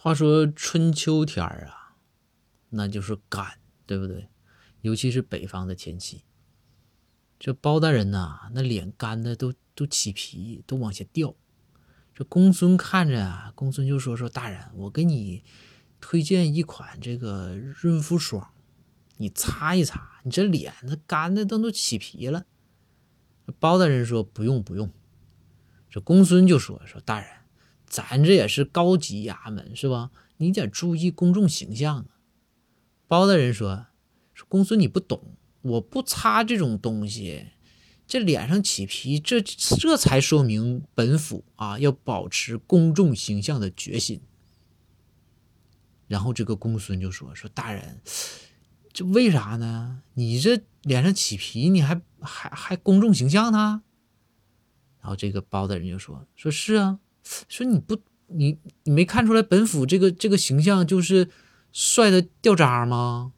话说春秋天儿啊，那就是干，对不对？尤其是北方的天气，这包大人呐，那脸干的都都起皮，都往下掉。这公孙看着啊，公孙就说：“说大人，我给你推荐一款这个润肤霜，你擦一擦，你这脸那干的都都起皮了。”包大人说：“不用不用。”这公孙就说：“说大人。”咱这也是高级衙门，是吧？你得注意公众形象啊。包大人说：“说公孙你不懂，我不擦这种东西，这脸上起皮，这这才说明本府啊要保持公众形象的决心。”然后这个公孙就说：“说大人，这为啥呢？你这脸上起皮，你还还还公众形象呢？”然后这个包大人就说：“说是啊。”说你不，你你没看出来本府这个这个形象就是帅的掉渣吗？